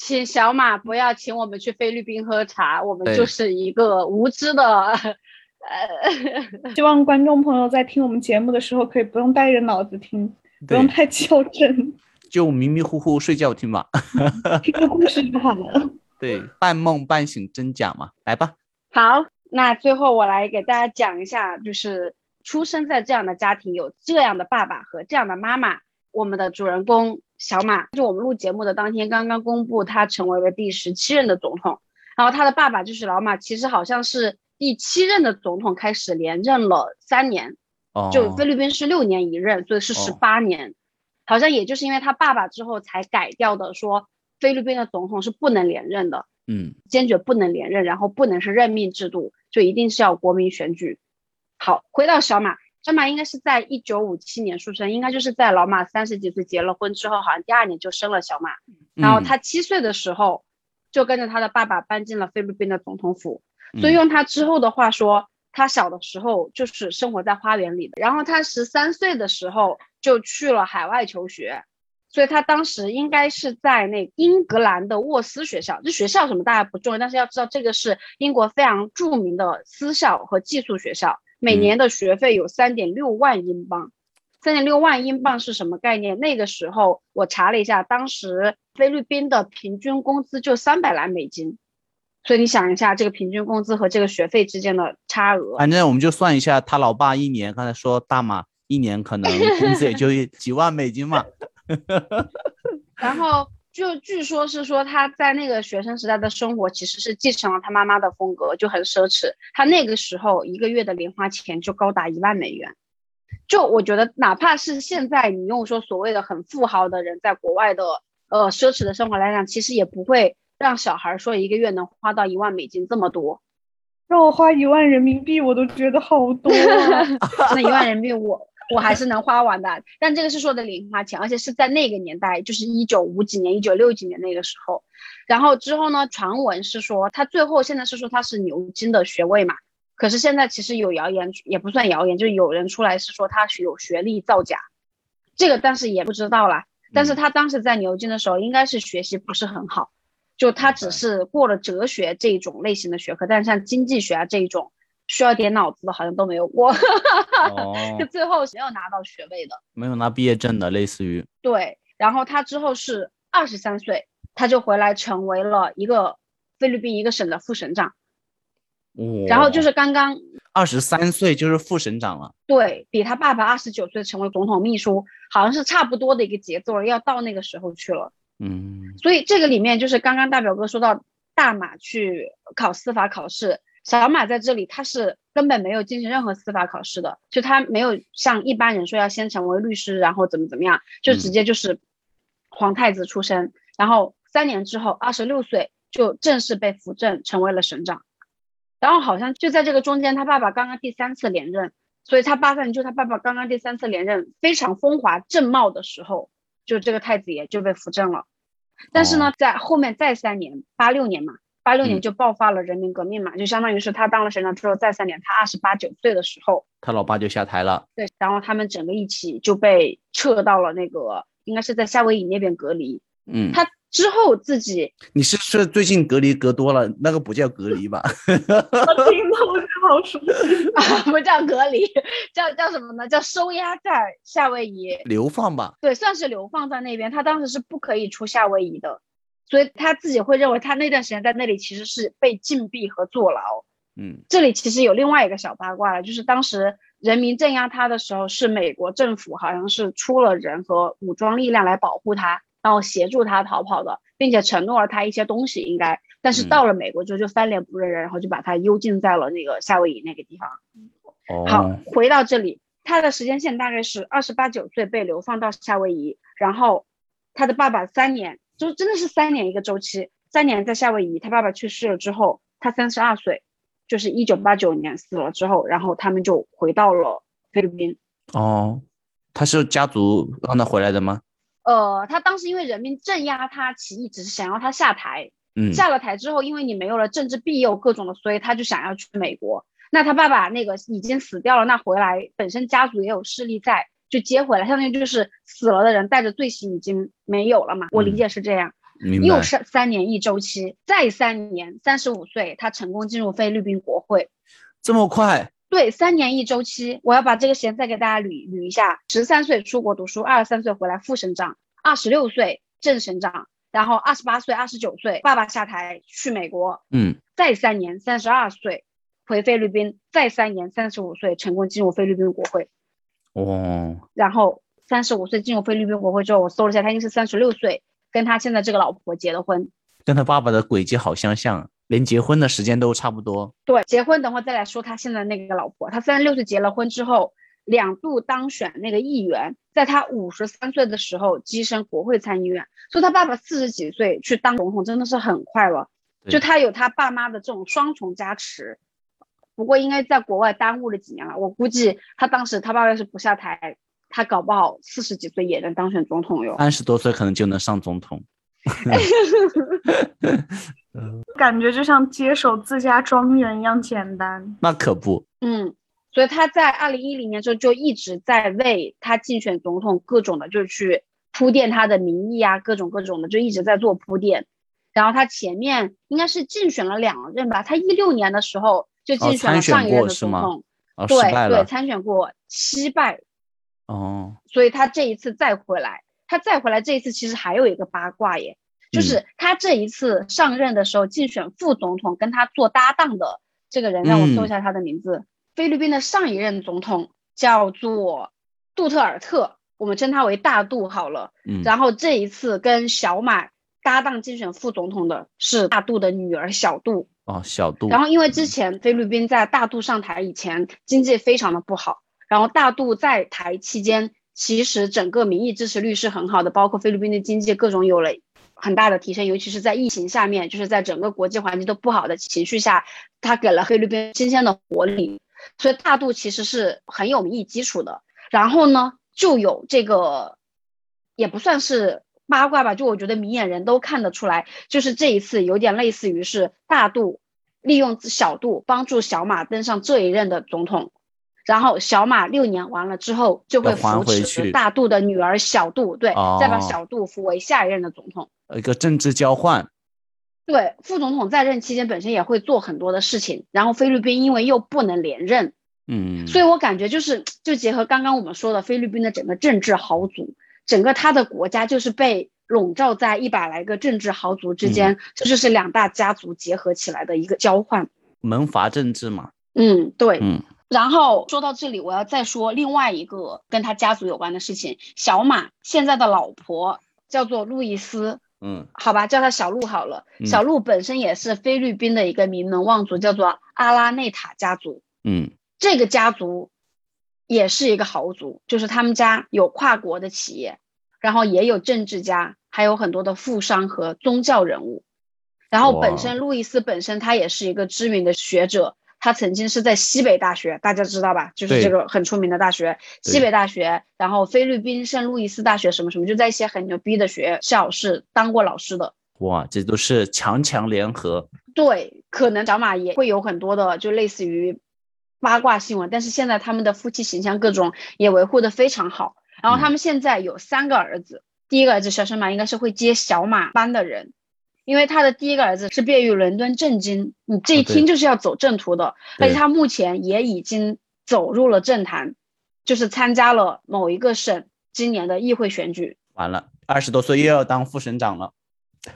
请小马不要请我们去菲律宾喝茶，我们就是一个无知的呃 希望观众朋友在听我们节目的时候，可以不用带着脑子听，不用太较真，就迷迷糊糊睡觉听吧，听个故事就好了。对，半梦半醒真假嘛，来吧。好，那最后我来给大家讲一下，就是出生在这样的家庭，有这样的爸爸和这样的妈妈。我们的主人公小马，就我们录节目的当天，刚刚公布他成为了第十七任的总统。然后他的爸爸就是老马，其实好像是第七任的总统，开始连任了三年。哦，就菲律宾是六年一任，所以是十八年。好像也就是因为他爸爸之后才改掉的，说菲律宾的总统是不能连任的。嗯，坚决不能连任，然后不能是任命制度，就一定是要国民选举。好，回到小马，小马应该是在一九五七年出生，应该就是在老马三十几岁结了婚之后，好像第二年就生了小马。然后他七岁的时候就跟着他的爸爸搬进了菲律宾的总统府，所以用他之后的话说，他小的时候就是生活在花园里的。然后他十三岁的时候就去了海外求学。所以他当时应该是在那英格兰的沃斯学校，这学校什么大家不重要，但是要知道这个是英国非常著名的私校和寄宿学校，每年的学费有三点六万英镑。三点六万英镑是什么概念？那个时候我查了一下，当时菲律宾的平均工资就三百来美金，所以你想一下这个平均工资和这个学费之间的差额。反正我们就算一下，他老爸一年，刚才说大马一年可能工资也就 几万美金嘛。然后就据说是说他在那个学生时代的生活其实是继承了他妈妈的风格，就很奢侈。他那个时候一个月的零花钱就高达一万美元。就我觉得，哪怕是现在你用说所谓的很富豪的人在国外的呃奢侈的生活来讲，其实也不会让小孩说一个月能花到一万美金这么多。让我花一万人民币，我都觉得好多。那一万人民币我。我还是能花完的，但这个是说的零花钱，而且是在那个年代，就是一九五几年、一九六几年那个时候。然后之后呢，传闻是说他最后现在是说他是牛津的学位嘛，可是现在其实有谣言，也不算谣言，就是有人出来是说他有学历造假，这个但是也不知道啦。但是他当时在牛津的时候，应该是学习不是很好，就他只是过了哲学这一种类型的学科，但是像经济学啊这一种。需要点脑子的，好像都没有过，就最后没有拿到学位的，没有拿毕业证的，类似于对。然后他之后是二十三岁，他就回来成为了一个菲律宾一个省的副省长。然后就是刚刚二十三岁就是副省长了，对比他爸爸二十九岁成为总统秘书，好像是差不多的一个节奏了，要到那个时候去了。嗯，所以这个里面就是刚刚大表哥说到大马去考司法考试。小马在这里，他是根本没有进行任何司法考试的，就他没有像一般人说要先成为律师，然后怎么怎么样，就直接就是皇太子出身，然后三年之后，二十六岁就正式被扶正成为了省长，然后好像就在这个中间，他爸爸刚刚第三次连任，所以他八三年就他爸爸刚刚第三次连任非常风华正茂的时候，就这个太子爷就被扶正了，但是呢，在后面再三年，八六年嘛。八六年就爆发了人民革命嘛，就相当于是他当了省长之后再三年，他二十八九岁的时候，他老爸就下台了。对，然后他们整个一起就被撤到了那个，应该是在夏威夷那边隔离。嗯，他之后自己，你是是最近隔离隔多了，那个不叫隔离吧？我听 到我就好熟悉啊，不叫隔离，叫叫什么呢？叫收押在夏威夷，流放吧？对，算是流放在那边。他当时是不可以出夏威夷的。所以他自己会认为，他那段时间在那里其实是被禁闭和坐牢。嗯，这里其实有另外一个小八卦了，就是当时人民镇压他的时候，是美国政府好像是出了人和武装力量来保护他，然后协助他逃跑的，并且承诺了他一些东西，应该。但是到了美国之后就翻脸不认人，然后就把他幽禁在了那个夏威夷那个地方。好，回到这里，他的时间线大概是二十八九岁被流放到夏威夷，然后他的爸爸三年。就真的是三年一个周期，三年在夏威夷，他爸爸去世了之后，他三十二岁，就是一九八九年死了之后，然后他们就回到了菲律宾。哦，他是家族让他回来的吗？呃，他当时因为人民镇压他起义，只是想要他下台。嗯，下了台之后，因为你没有了政治庇佑各种的，所以他就想要去美国。那他爸爸那个已经死掉了，那回来本身家族也有势力在。就接回来，相当于就是死了的人带着罪行已经没有了嘛。我理解是这样。又是三年一周期，再三年，三十五岁，他成功进入菲律宾国会。这么快？对，三年一周期。我要把这个时间再给大家捋捋一下：十三岁出国读书，二十三岁回来副省长，二十六岁正省长，然后二十八岁、二十九岁爸爸下台去美国，嗯，再三年，三十二岁回菲律宾，再三年，三十五岁成功进入菲律宾国会。哦，然后三十五岁进入菲律宾国会之后，我搜了一下，他应该是三十六岁跟他现在这个老婆结了婚。跟他爸爸的轨迹好相像，连结婚的时间都差不多。对，结婚等会再来说他现在那个老婆。他三十六岁结了婚之后，两度当选那个议员，在他五十三岁的时候跻身国会参议院。所以他爸爸四十几岁去当总统真的是很快了，就他有他爸妈的这种双重加持。不过应该在国外耽误了几年了，我估计他当时他爸爸要是不下台，他搞不好四十几岁也能当选总统哟。三十多岁可能就能上总统。感觉就像接手自家庄园一样简单。那可不。嗯，所以他在二零一零年时候就一直在为他竞选总统各种的，就是去铺垫他的民意啊，各种各种的，就一直在做铺垫。然后他前面应该是竞选了两任吧，他一六年的时候就竞选了上一任的总统，对对，参选过，失败。哦，所以他这一次再回来。他再回来这一次，其实还有一个八卦耶，就是他这一次上任的时候竞选副总统，跟他做搭档的这个人，让我搜一下他的名字。菲律宾的上一任总统叫做杜特尔特，我们称他为大杜好了。嗯。然后这一次跟小马搭档竞选副总统的是大杜的女儿小杜。哦，小度。然后因为之前菲律宾在大度上台以前经济非常的不好，然后大度在台期间。其实整个民意支持率是很好的，包括菲律宾的经济各种有了很大的提升，尤其是在疫情下面，就是在整个国际环境都不好的情绪下，他给了菲律宾新鲜的活力，所以大度其实是很有民意基础的。然后呢，就有这个也不算是八卦吧，就我觉得明眼人都看得出来，就是这一次有点类似于是大度利用小度帮助小马登上这一任的总统。然后小马六年完了之后，就会扶持大度的女儿小度，对，再把小度扶为下一任的总统，一个政治交换。对，副总统在任期间本身也会做很多的事情。然后菲律宾因为又不能连任，嗯，所以我感觉就是，就结合刚刚我们说的菲律宾的整个政治豪族，整个他的国家就是被笼罩在一百来个政治豪族之间，这就是两大家族结合起来的一个交换，门阀政治嘛。嗯，对，嗯。然后说到这里，我要再说另外一个跟他家族有关的事情。小马现在的老婆叫做路易斯，嗯，好吧，叫他小路好了。小路本身也是菲律宾的一个名门望族，叫做阿拉内塔家族，嗯，这个家族也是一个豪族，就是他们家有跨国的企业，然后也有政治家，还有很多的富商和宗教人物。然后本身路易斯本身他也是一个知名的学者。他曾经是在西北大学，大家知道吧？就是这个很出名的大学，西北大学，然后菲律宾圣路易斯大学什么什么，就在一些很牛逼的学校是当过老师的。哇，这都是强强联合。对，可能小马也会有很多的，就类似于八卦新闻，但是现在他们的夫妻形象各种也维护的非常好。然后他们现在有三个儿子，第一个儿子小生马应该是会接小马班的人。因为他的第一个儿子是毕业于伦敦政经，你这一听就是要走正途的，而且他目前也已经走入了政坛，就是参加了某一个省今年的议会选举。完了，二十多岁又要当副省长了。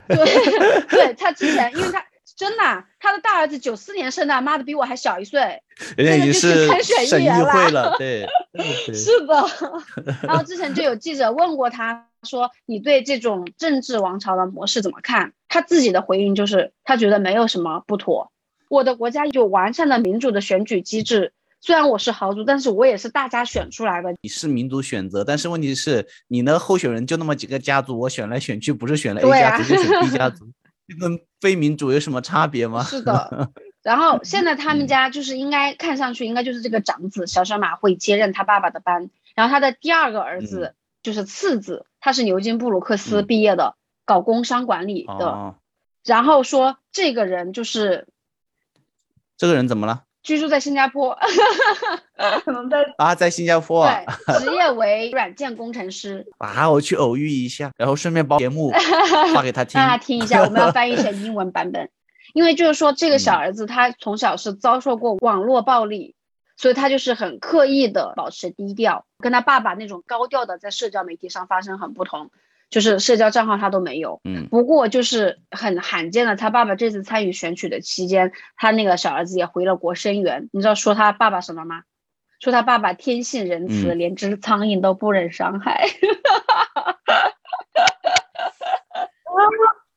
对，对他之前，因为他真的，他的大儿子九四年生的，妈的比我还小一岁，人家已经是省议会了。对，是的。然后之前就有记者问过他。说你对这种政治王朝的模式怎么看？他自己的回应就是，他觉得没有什么不妥。我的国家有完善的民主的选举机制，虽然我是豪族，但是我也是大家选出来的。你是民主选择，但是问题是，你的候选人就那么几个家族，我选来选去不是选了 A 家族就选 B 家族，这跟非民主有什么差别吗？是的。然后现在他们家就是应该看上去应该就是这个长子小小马会接任他爸爸的班，然后他的第二个儿子。就是次子，他是牛津布鲁克斯毕业的，搞工商管理的。然后说这个人就是这个人怎么了？居住在新加坡，可能在啊，在新加坡啊，职业为软件工程师。啊，我去偶遇一下，然后顺便把节目发给他听，让他听一下。我们要翻译成英文版本，因为就是说这个小儿子他从小是遭受过网络暴力，所以他就是很刻意的保持低调，跟他爸爸那种高调的在社交媒体上发生很不同，就是社交账号他都没有。嗯，不过就是很罕见的，他爸爸这次参与选举的期间，他那个小儿子也回了国声援。你知道说他爸爸什么吗？说他爸爸天性仁慈，连只苍蝇都不忍伤害。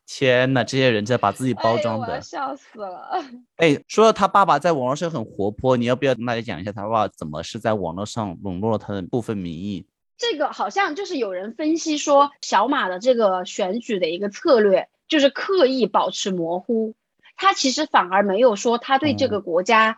天呐，这些人在把自己包装的，笑死了。哎，说到他爸爸在网络上很活泼，你要不要跟大家讲一下他爸爸怎么是在网络上笼络了他的部分民意？这个好像就是有人分析说，小马的这个选举的一个策略就是刻意保持模糊，他其实反而没有说他对这个国家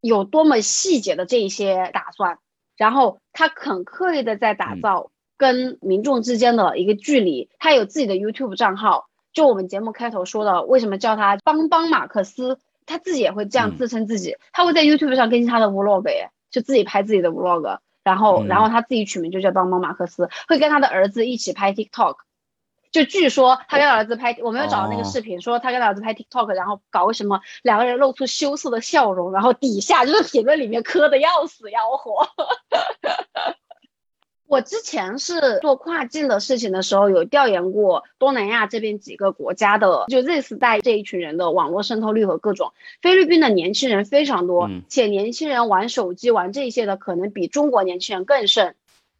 有多么细节的这一些打算，然后他很刻意的在打造跟民众之间的一个距离，他有自己的 YouTube 账号。就我们节目开头说的，为什么叫他邦邦马克思？他自己也会这样自称自己，他会在 YouTube 上更新他的 Vlog，就自己拍自己的 Vlog，然后然后他自己取名就叫邦邦马克思，会跟他的儿子一起拍 TikTok。就据说他跟儿子拍，我没有找到那个视频，说他跟儿子拍 TikTok，然后搞个什么，两个人露出羞涩的笑容，然后底下就是评论里面磕的要死要活。我之前是做跨境的事情的时候，有调研过东南亚这边几个国家的，就 Z 世代这一群人的网络渗透率和各种。菲律宾的年轻人非常多，且年轻人玩手机、玩这些的可能比中国年轻人更甚。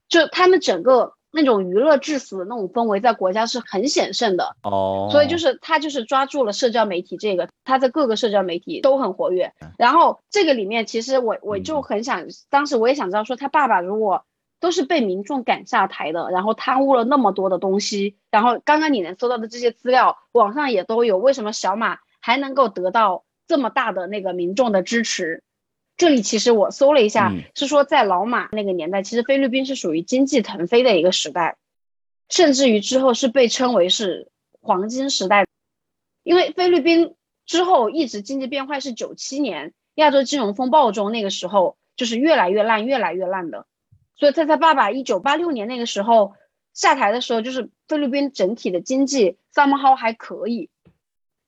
就他们整个那种娱乐至死的那种氛围，在国家是很显盛的。哦，所以就是他就是抓住了社交媒体这个，他在各个社交媒体都很活跃。然后这个里面，其实我我就很想，当时我也想知道，说他爸爸如果。都是被民众赶下台的，然后贪污了那么多的东西，然后刚刚你能搜到的这些资料，网上也都有。为什么小马还能够得到这么大的那个民众的支持？这里其实我搜了一下，是说在老马那个年代，其实菲律宾是属于经济腾飞的一个时代，甚至于之后是被称为是黄金时代，因为菲律宾之后一直经济变坏是九七年亚洲金融风暴中，那个时候就是越来越烂，越来越烂的。所以在他爸爸一九八六年那个时候下台的时候，就是菲律宾整体的经济 somehow 还可以，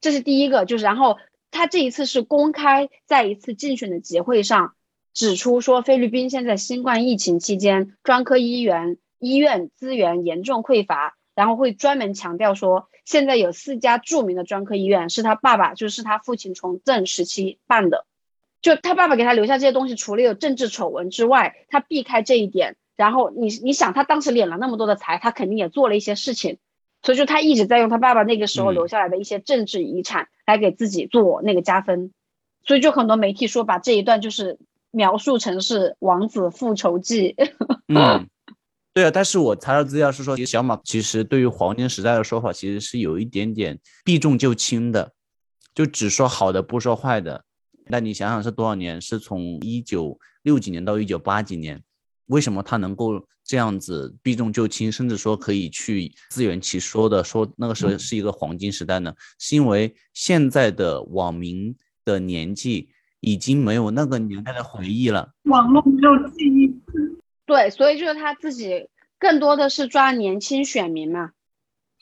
这是第一个。就是然后他这一次是公开在一次竞选的集会上指出说，菲律宾现在新冠疫情期间专科医院医院资源严重匮乏，然后会专门强调说，现在有四家著名的专科医院是他爸爸就是他父亲从政时期办的。就他爸爸给他留下这些东西，除了有政治丑闻之外，他避开这一点。然后你你想，他当时敛了那么多的财，他肯定也做了一些事情，所以就他一直在用他爸爸那个时候留下来的一些政治遗产来给自己做那个加分。所以就很多媒体说把这一段就是描述成是王子复仇记。嗯，对啊，但是我查到资料是说，小马其实对于黄金时代的说法其实是有一点点避重就轻的，就只说好的不说坏的。那你想想是多少年？是从一九六几年到一九八几年，为什么他能够这样子避重就轻，甚至说可以去自圆其说的说那个时候是一个黄金时代呢？是因为现在的网民的年纪已经没有那个年代的回忆了，网络没有记忆。对，所以就是他自己更多的是抓年轻选民嘛。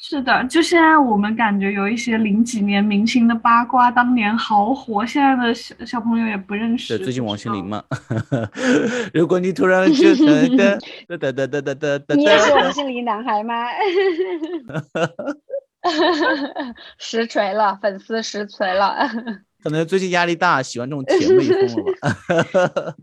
是的，就现在我们感觉有一些零几年明星的八卦，当年好火，现在的小小朋友也不认识。最近王心凌嘛，如果你突然觉得 哒哒哒哒哒哒哒，你也是王心凌男孩吗？实锤了，粉丝实锤了。可能最近压力大，喜欢这种甜美风了吧？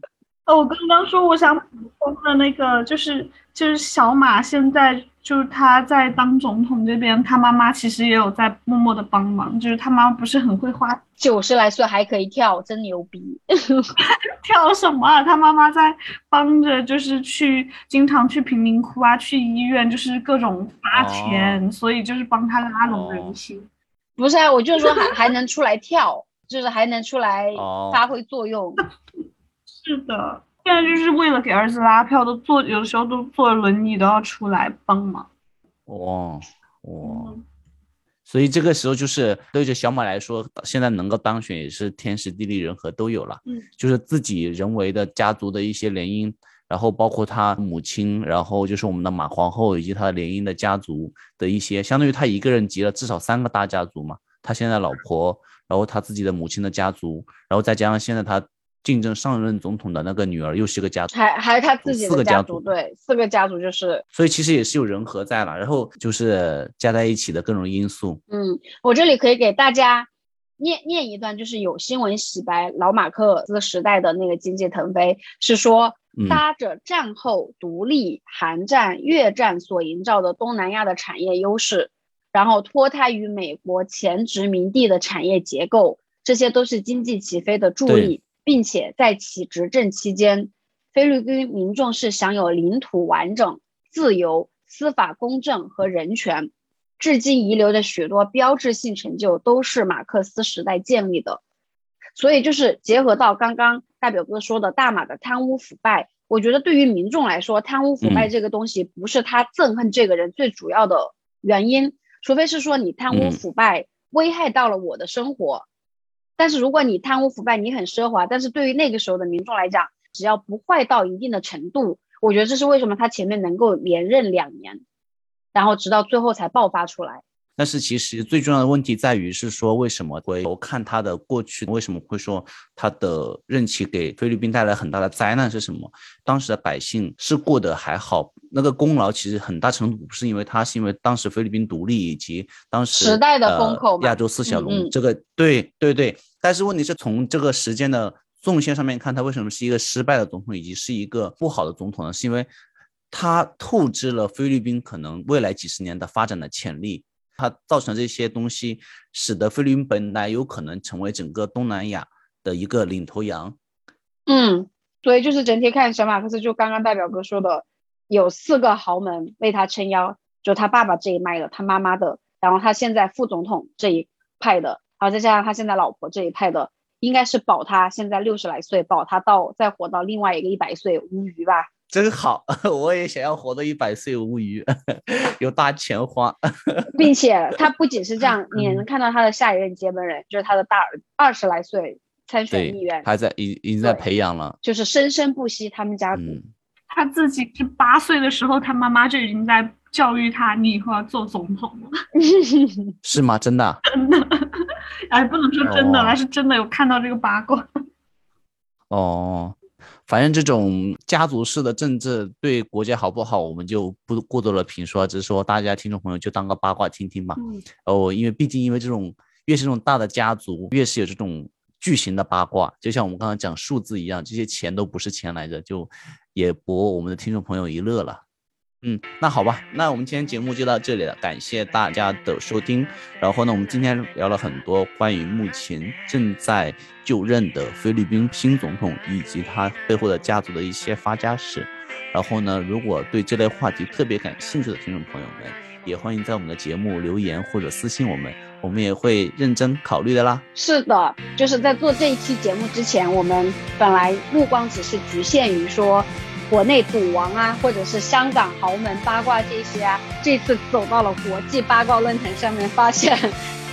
哦，我刚刚说我想补充的那个，就是就是小马现在。就是他在当总统这边，他妈妈其实也有在默默的帮忙。就是他妈妈不是很会花，九十来岁还可以跳，真牛逼！跳什么？啊？他妈妈在帮着，就是去经常去贫民窟啊，去医院，就是各种发钱，所以就是帮他拉拢人心。不是啊，我就是说还还能出来跳，就是还能出来发挥作用。是的。现在就是为了给儿子拉票，都坐有的时候都坐轮椅都要出来帮忙。哇哇！所以这个时候就是对着小马来说，现在能够当选也是天时地利人和都有了。嗯，就是自己人为的家族的一些联姻，然后包括他母亲，然后就是我们的马皇后以及他联姻的家族的一些，相当于他一个人集了至少三个大家族嘛。他现在老婆，然后他自己的母亲的家族，然后再加上现在他竞争上任总统的那个女儿，又是个家族，还还有他自己四个家族，对，四个家族就是，所以其实也是有人和在了，然后就是加在一起的各种因素。嗯，我这里可以给大家念念一段，就是有新闻洗白老马克思时代的那个经济腾飞，是说嗯搭着战后独立、韩战、越战所营造的东南亚的产业优势，然后脱胎于美国前殖民地的产业结构，这些都是经济起飞的助力，并且在其执政期间，菲律宾民众是享有领土完整、自由、司法公正和人权。至今遗留的许多标志性成就都是马克思时代建立的，所以就是结合到刚刚大表哥说的大马的贪污腐败，我觉得对于民众来说，贪污腐败嗯。这个东西不是他憎恨这个人最主要的原因，除非是说你贪污嗯。腐败危害到了我的生活，但是如果你贪污腐败，你很奢华，但是对于那个时候的民众来讲，只要不坏到一定的程度，我觉得这是为什么他前面能够连任两年。然后直到最后才爆发出来。但是其实最重要的问题在于是说，为什么会我看他的过去，为什么会说他的任期给菲律宾带来很大的灾难是什么？当时的百姓是过得还好，那个功劳其实很大程度不是因为他，是因为当时菲律宾独立以及当时时代的风口亚洲四小龙、这个对对对。但是问题是从这个时间的纵线上面看，他为什么是一个失败的总统，以及是一个不好的总统呢？是因为他透支了菲律宾可能未来几十年的发展的潜力。它造成这些东西，使得菲律宾本来有可能成为整个东南亚的一个领头羊。嗯，所以就是整体看，小马克思就刚刚代表哥说的，有四个豪门为他撑腰，就他爸爸这一脉的，他妈妈的，然后他现在副总统这一派的，然后再加上他现在老婆这一派的，应该是保他现在六十来岁，保他到再活到另外一个一百岁无虞吧。真好，我也想要活到一百岁无虞，有大钱花，并且他不仅是这样，你也能看到他的下一任接班人就是他的大儿，二十来岁参选议员，还在已已经在培养了。就是生生不息他们家族。嗯，他自己是八岁的时候，他妈妈就已经在教育他，你以后要做总统了。是吗？真的啊？真的，哎，不能说真的，哦他是真的有看到这个八卦。哦，反正这种家族式的政治对国家好不好，我们就不过多的评说，只是说大家听众朋友就当个八卦听听吧。嗯，哦，因为毕竟因为这种越是这种大的家族，越是有这种巨型的八卦，就像我们刚刚讲数字一样，这些钱都不是钱来着，就也博我们的听众朋友一乐了。嗯，那好吧，那我们今天节目就到这里了，感谢大家的收听。然后呢，我们今天聊了很多关于目前正在就任的菲律宾新总统以及他背后的家族的一些发家史。然后呢，如果对这类话题特别感兴趣的听众朋友们，也欢迎在我们的节目留言或者私信我们，我们也会认真考虑的啦。是的，就是在做这一期节目之前，我们本来目光只是局限于说国内赌王啊，或者是香港豪门八卦这些啊。这次走到了国际八卦论坛上面，发现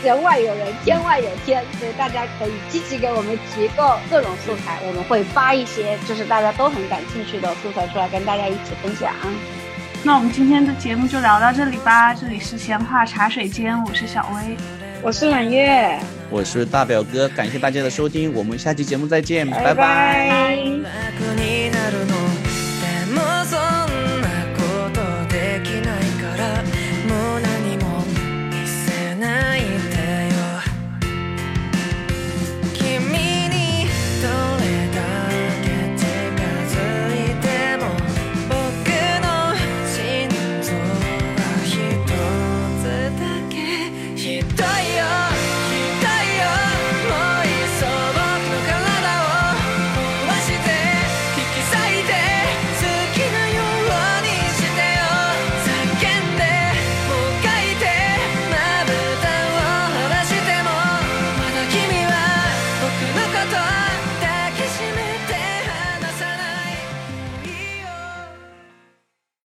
人外有人，天外有天，所以大家可以积极给我们提供各种素材，我们会发一些就是大家都很感兴趣的素材出来跟大家一起分享。那我们今天的节目就聊到这里吧。这里是闲话茶水间，我是小薇。我是揽月，我是大表哥，感谢大家的收听，我们下期节目再见，拜拜拜もそんなことできないからもう何も見せない。